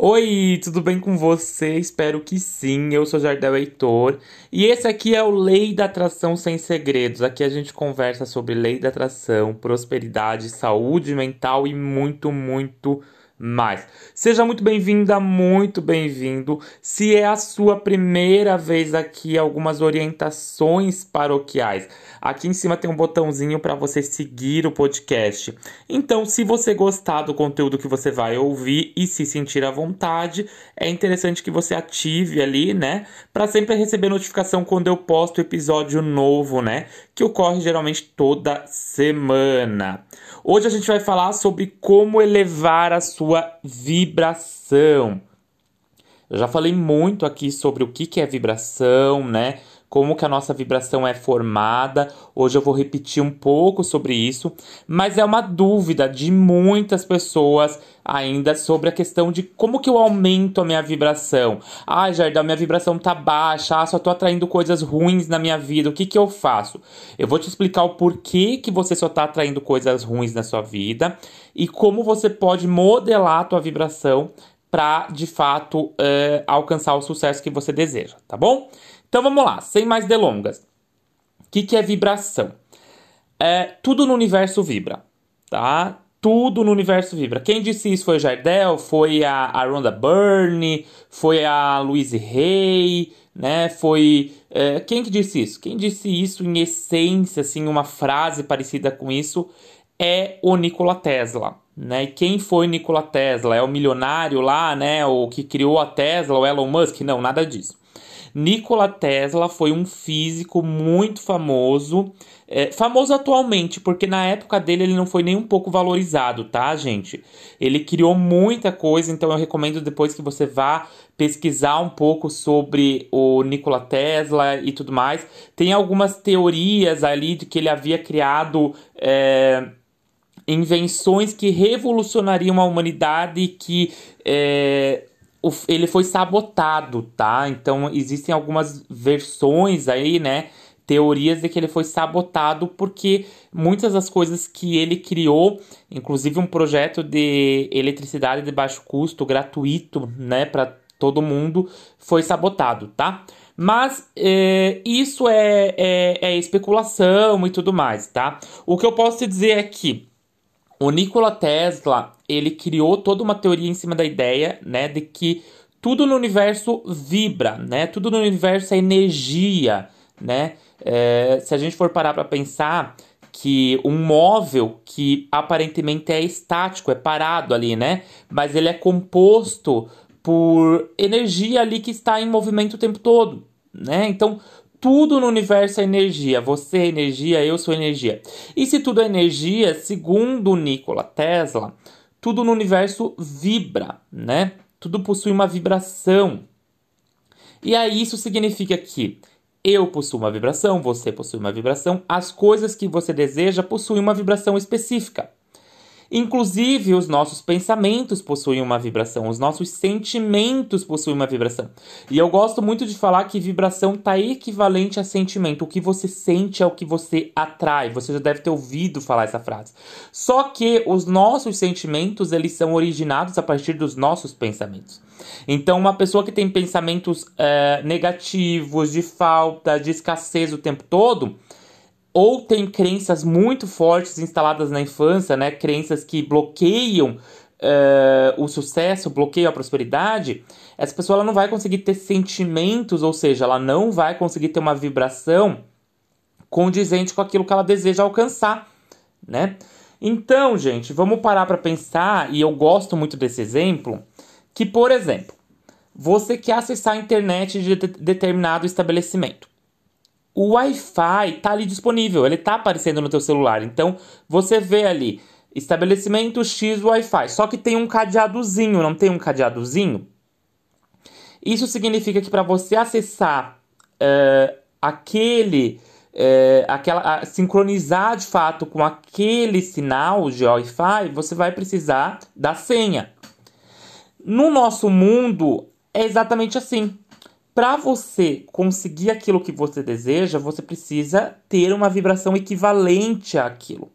Oi, tudo bem com você? Espero que sim. Eu sou Jardel Heitor e esse aqui é o Lei da Atração Sem Segredos. Aqui a gente conversa sobre lei da atração, prosperidade, saúde mental e muito, muito mais. Seja muito bem-vinda, muito bem-vindo. Se é a sua primeira vez aqui, algumas orientações paroquiais. Aqui em cima tem um botãozinho para você seguir o podcast. Então, se você gostar do conteúdo que você vai ouvir e se sentir à vontade, é interessante que você ative ali, né, para sempre receber notificação quando eu posto episódio novo, né, que ocorre geralmente toda semana. Hoje a gente vai falar sobre como elevar a sua vibração. Eu já falei muito aqui sobre o que é vibração, né? Como que a nossa vibração é formada. Hoje eu vou repetir um pouco sobre isso, mas é uma dúvida de muitas pessoas ainda sobre a questão de como que eu aumento a minha vibração. Ah, Jardel, minha vibração tá baixa, ah, só tô atraindo coisas ruins na minha vida. O que que eu faço? Eu vou te explicar o porquê que você só tá atraindo coisas ruins na sua vida e como você pode modelar a tua vibração para de fato é, alcançar o sucesso que você deseja, tá bom? Então vamos lá, sem mais delongas. O que, que é vibração? É, tudo no universo vibra, tá? Tudo no universo vibra. Quem disse isso foi o Jardel, foi a, a Rhonda Byrne, foi a Louise Hay, né? Foi é, quem que disse isso? Quem disse isso em essência, assim, uma frase parecida com isso é o Nikola Tesla. Né? Quem foi Nikola Tesla? É o milionário lá, né? O que criou a Tesla, o Elon Musk? Não, nada disso. Nikola Tesla foi um físico muito famoso, é, famoso atualmente, porque na época dele ele não foi nem um pouco valorizado, tá, gente? Ele criou muita coisa, então eu recomendo depois que você vá pesquisar um pouco sobre o Nikola Tesla e tudo mais. Tem algumas teorias ali de que ele havia criado. É, invenções que revolucionariam a humanidade e que é, ele foi sabotado, tá? Então existem algumas versões aí, né? Teorias de que ele foi sabotado porque muitas das coisas que ele criou, inclusive um projeto de eletricidade de baixo custo, gratuito, né, para todo mundo, foi sabotado, tá? Mas é, isso é, é, é especulação e tudo mais, tá? O que eu posso te dizer é que o Nikola Tesla, ele criou toda uma teoria em cima da ideia, né, de que tudo no universo vibra, né? Tudo no universo é energia, né? É, se a gente for parar para pensar que um móvel que aparentemente é estático, é parado ali, né? Mas ele é composto por energia ali que está em movimento o tempo todo, né? Então, tudo no universo é energia. Você é energia, eu sou energia. E se tudo é energia, segundo Nikola Tesla, tudo no universo vibra, né? Tudo possui uma vibração. E aí isso significa que eu possuo uma vibração, você possui uma vibração, as coisas que você deseja possuem uma vibração específica. Inclusive, os nossos pensamentos possuem uma vibração, os nossos sentimentos possuem uma vibração. E eu gosto muito de falar que vibração está equivalente a sentimento. O que você sente é o que você atrai. Você já deve ter ouvido falar essa frase. Só que os nossos sentimentos, eles são originados a partir dos nossos pensamentos. Então, uma pessoa que tem pensamentos é, negativos, de falta, de escassez o tempo todo, ou tem crenças muito fortes instaladas na infância, né? Crenças que bloqueiam uh, o sucesso, bloqueiam a prosperidade. Essa pessoa ela não vai conseguir ter sentimentos, ou seja, ela não vai conseguir ter uma vibração condizente com aquilo que ela deseja alcançar, né? Então, gente, vamos parar para pensar, e eu gosto muito desse exemplo, que, por exemplo, você quer acessar a internet de determinado estabelecimento o Wi-Fi está ali disponível, ele está aparecendo no teu celular. Então você vê ali estabelecimento X Wi-Fi, só que tem um cadeadozinho, não tem um cadeadozinho? Isso significa que para você acessar uh, aquele, uh, aquela, uh, sincronizar de fato com aquele sinal de Wi-Fi, você vai precisar da senha. No nosso mundo é exatamente assim para você conseguir aquilo que você deseja, você precisa ter uma vibração equivalente àquilo.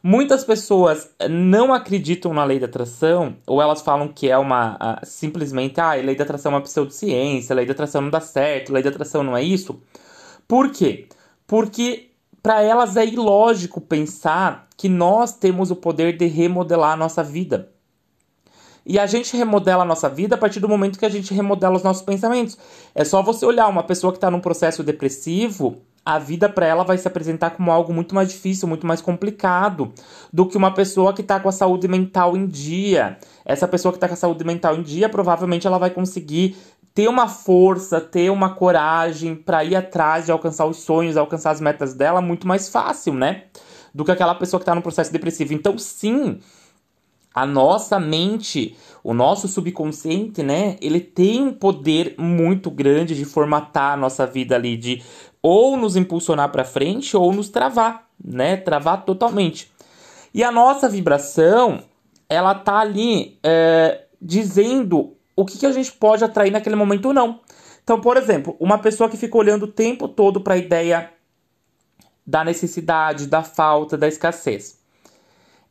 Muitas pessoas não acreditam na lei da atração, ou elas falam que é uma. Simplesmente, ah, a lei da atração é uma pseudociência, a lei da atração não dá certo, a lei da atração não é isso. Por quê? Porque para elas é ilógico pensar que nós temos o poder de remodelar a nossa vida. E a gente remodela a nossa vida a partir do momento que a gente remodela os nossos pensamentos. É só você olhar uma pessoa que está num processo depressivo, a vida para ela vai se apresentar como algo muito mais difícil, muito mais complicado do que uma pessoa que está com a saúde mental em dia. Essa pessoa que está com a saúde mental em dia, provavelmente ela vai conseguir ter uma força, ter uma coragem para ir atrás de alcançar os sonhos, alcançar as metas dela muito mais fácil, né? Do que aquela pessoa que está no processo depressivo. Então, sim, a nossa mente, o nosso subconsciente, né? Ele tem um poder muito grande de formatar a nossa vida ali, de ou nos impulsionar para frente ou nos travar, né? Travar totalmente. E a nossa vibração, ela tá ali é, dizendo o que, que a gente pode atrair naquele momento ou não. Então, por exemplo, uma pessoa que fica olhando o tempo todo para a ideia da necessidade, da falta, da escassez.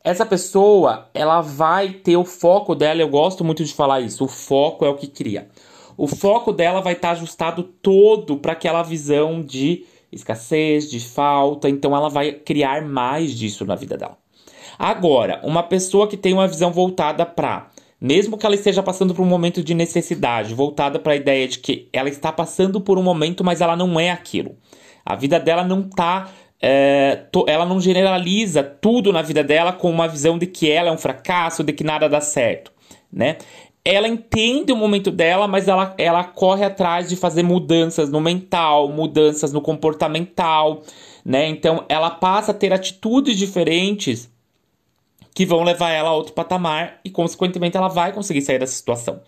Essa pessoa, ela vai ter o foco dela, eu gosto muito de falar isso, o foco é o que cria. O foco dela vai estar tá ajustado todo para aquela visão de escassez, de falta, então ela vai criar mais disso na vida dela. Agora, uma pessoa que tem uma visão voltada para mesmo que ela esteja passando por um momento de necessidade, voltada para a ideia de que ela está passando por um momento, mas ela não é aquilo. A vida dela não está é, ela não generaliza tudo na vida dela com uma visão de que ela é um fracasso, de que nada dá certo, né? Ela entende o momento dela, mas ela, ela corre atrás de fazer mudanças no mental, mudanças no comportamental, né? Então ela passa a ter atitudes diferentes que vão levar ela a outro patamar e, consequentemente, ela vai conseguir sair dessa situação.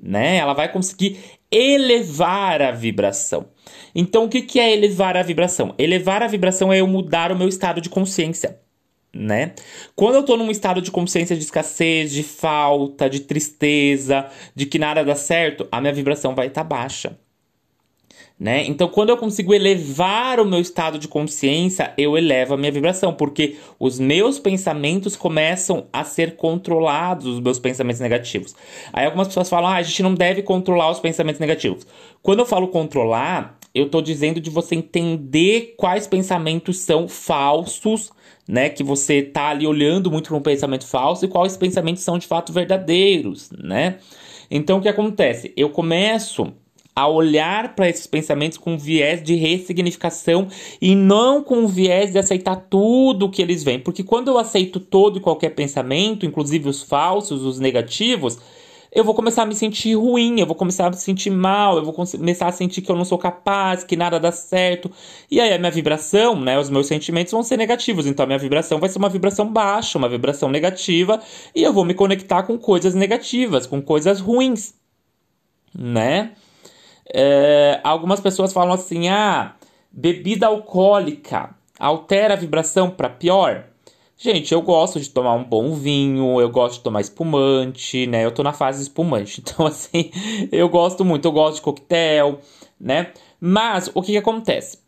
Né? Ela vai conseguir elevar a vibração. Então, o que, que é elevar a vibração? Elevar a vibração é eu mudar o meu estado de consciência. Né? Quando eu tô num estado de consciência de escassez, de falta, de tristeza, de que nada dá certo, a minha vibração vai estar tá baixa. Né? Então, quando eu consigo elevar o meu estado de consciência, eu elevo a minha vibração, porque os meus pensamentos começam a ser controlados, os meus pensamentos negativos. Aí algumas pessoas falam: ah, a gente não deve controlar os pensamentos negativos. Quando eu falo controlar, eu estou dizendo de você entender quais pensamentos são falsos, né? Que você tá ali olhando muito para um pensamento falso e quais pensamentos são de fato verdadeiros, né? Então, o que acontece? Eu começo a olhar para esses pensamentos com viés de ressignificação e não com viés de aceitar tudo que eles vêm. Porque quando eu aceito todo e qualquer pensamento, inclusive os falsos, os negativos, eu vou começar a me sentir ruim, eu vou começar a me sentir mal, eu vou começar a sentir que eu não sou capaz, que nada dá certo. E aí a minha vibração, né, os meus sentimentos vão ser negativos. Então a minha vibração vai ser uma vibração baixa, uma vibração negativa, e eu vou me conectar com coisas negativas, com coisas ruins, né? É, algumas pessoas falam assim: ah, bebida alcoólica altera a vibração para pior. Gente, eu gosto de tomar um bom vinho, eu gosto de tomar espumante, né? Eu tô na fase espumante, então assim, eu gosto muito, eu gosto de coquetel, né? Mas o que, que acontece?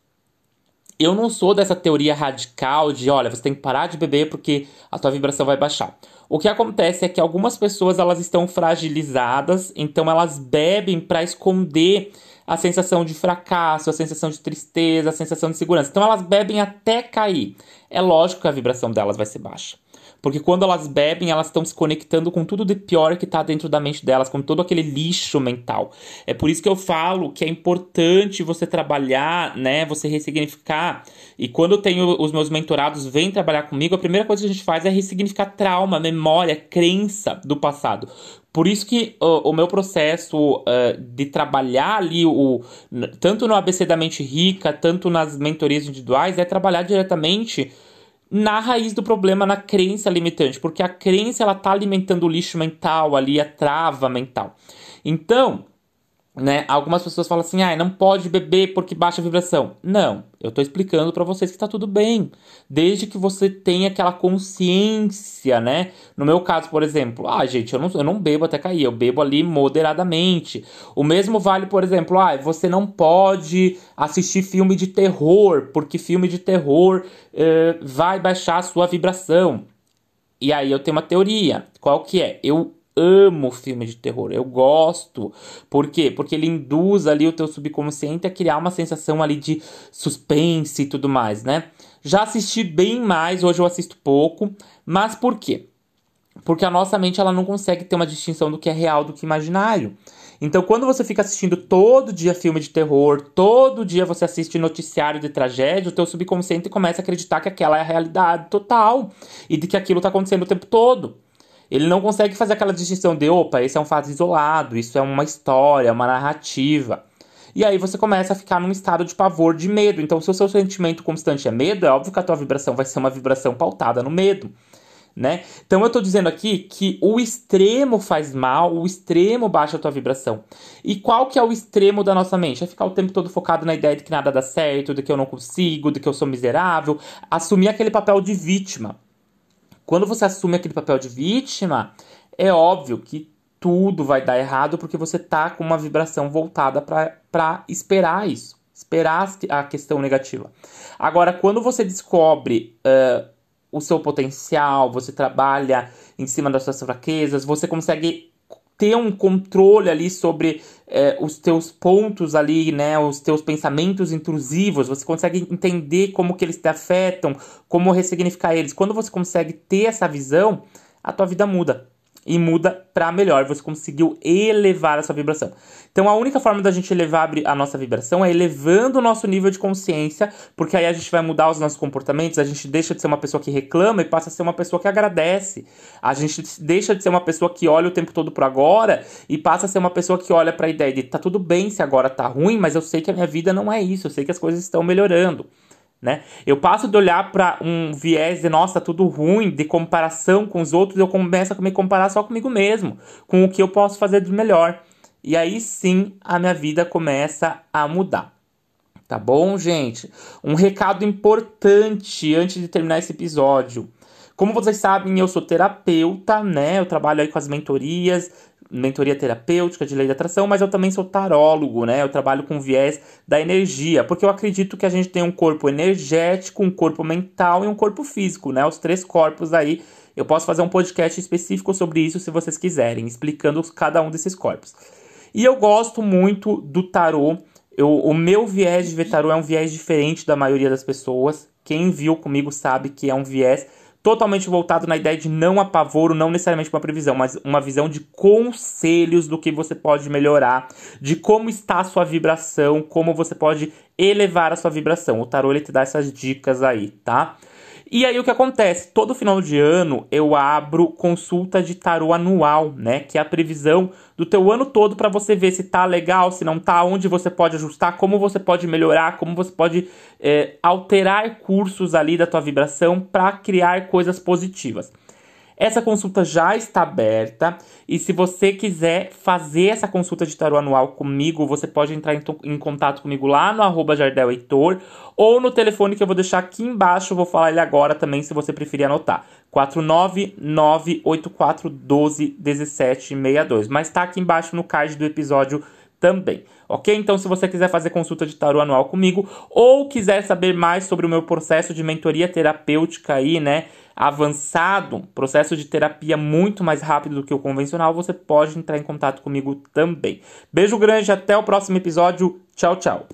Eu não sou dessa teoria radical de, olha, você tem que parar de beber porque a tua vibração vai baixar. O que acontece é que algumas pessoas elas estão fragilizadas, então elas bebem para esconder a sensação de fracasso, a sensação de tristeza, a sensação de segurança. Então elas bebem até cair. É lógico que a vibração delas vai ser baixa. Porque quando elas bebem, elas estão se conectando com tudo de pior que está dentro da mente delas, com todo aquele lixo mental. É por isso que eu falo que é importante você trabalhar, né? Você ressignificar. E quando eu tenho os meus mentorados vêm trabalhar comigo, a primeira coisa que a gente faz é ressignificar trauma, memória, crença do passado. Por isso que uh, o meu processo uh, de trabalhar ali, o, tanto no ABC da Mente Rica, tanto nas mentorias individuais, é trabalhar diretamente na raiz do problema, na crença limitante, porque a crença ela tá alimentando o lixo mental ali, a trava mental. Então, né? Algumas pessoas falam assim: "Ah, não pode beber porque baixa a vibração". Não, eu tô explicando para vocês que tá tudo bem, desde que você tenha aquela consciência, né? No meu caso, por exemplo, ah, gente, eu não, eu não bebo até cair, eu bebo ali moderadamente. O mesmo vale, por exemplo, ah, você não pode assistir filme de terror, porque filme de terror eh, vai baixar a sua vibração. E aí eu tenho uma teoria. Qual que é? Eu amo filme de terror, eu gosto. Por quê? Porque ele induz ali o teu subconsciente a criar uma sensação ali de suspense e tudo mais, né? Já assisti bem mais, hoje eu assisto pouco, mas por quê? Porque a nossa mente ela não consegue ter uma distinção do que é real do que imaginário. Então, quando você fica assistindo todo dia filme de terror, todo dia você assiste noticiário de tragédia, o teu subconsciente começa a acreditar que aquela é a realidade total e de que aquilo está acontecendo o tempo todo. Ele não consegue fazer aquela distinção de, opa, esse é um fato isolado, isso é uma história, uma narrativa. E aí você começa a ficar num estado de pavor, de medo. Então, se o seu sentimento constante é medo, é óbvio que a tua vibração vai ser uma vibração pautada no medo. Né? Então eu estou dizendo aqui que o extremo faz mal, o extremo baixa a tua vibração. E qual que é o extremo da nossa mente? É ficar o tempo todo focado na ideia de que nada dá certo, de que eu não consigo, de que eu sou miserável, assumir aquele papel de vítima. Quando você assume aquele papel de vítima, é óbvio que tudo vai dar errado porque você tá com uma vibração voltada para esperar isso, esperar a questão negativa. Agora, quando você descobre uh, o seu potencial, você trabalha em cima das suas fraquezas, você consegue ter um controle ali sobre é, os teus pontos ali, né, os teus pensamentos intrusivos, você consegue entender como que eles te afetam, como ressignificar eles. Quando você consegue ter essa visão, a tua vida muda e muda para melhor. Você conseguiu elevar a sua vibração. Então a única forma da gente elevar a nossa vibração é elevando o nosso nível de consciência, porque aí a gente vai mudar os nossos comportamentos, a gente deixa de ser uma pessoa que reclama e passa a ser uma pessoa que agradece. A gente deixa de ser uma pessoa que olha o tempo todo pro agora e passa a ser uma pessoa que olha para a ideia de tá tudo bem se agora tá ruim, mas eu sei que a minha vida não é isso, eu sei que as coisas estão melhorando né? Eu passo de olhar para um viés de nossa, tudo ruim, de comparação com os outros, eu começo a me comparar só comigo mesmo, com o que eu posso fazer de melhor. E aí sim a minha vida começa a mudar. Tá bom, gente? Um recado importante antes de terminar esse episódio. Como vocês sabem, eu sou terapeuta, né? Eu trabalho aí com as mentorias, mentoria terapêutica de lei da atração, mas eu também sou tarólogo, né? Eu trabalho com viés da energia, porque eu acredito que a gente tem um corpo energético, um corpo mental e um corpo físico, né? Os três corpos aí. Eu posso fazer um podcast específico sobre isso se vocês quiserem, explicando cada um desses corpos. E eu gosto muito do tarô. Eu, o meu viés de ver tarô é um viés diferente da maioria das pessoas. Quem viu comigo sabe que é um viés totalmente voltado na ideia de não apavoro, não necessariamente uma previsão, mas uma visão de conselhos do que você pode melhorar, de como está a sua vibração, como você pode elevar a sua vibração. O tarô ele te dá essas dicas aí, tá? E aí o que acontece? Todo final de ano eu abro consulta de tarô anual, né? Que é a previsão do teu ano todo para você ver se tá legal, se não tá, onde você pode ajustar, como você pode melhorar, como você pode é, alterar cursos ali da tua vibração para criar coisas positivas. Essa consulta já está aberta e se você quiser fazer essa consulta de tarô anual comigo, você pode entrar em, em contato comigo lá no arroba Jardel Heitor ou no telefone que eu vou deixar aqui embaixo, vou falar ele agora também se você preferir anotar. 49984121762. Mas tá aqui embaixo no card do episódio também, ok? Então, se você quiser fazer consulta de tarô anual comigo ou quiser saber mais sobre o meu processo de mentoria terapêutica aí, né, avançado, processo de terapia muito mais rápido do que o convencional, você pode entrar em contato comigo também. Beijo grande, até o próximo episódio. Tchau, tchau.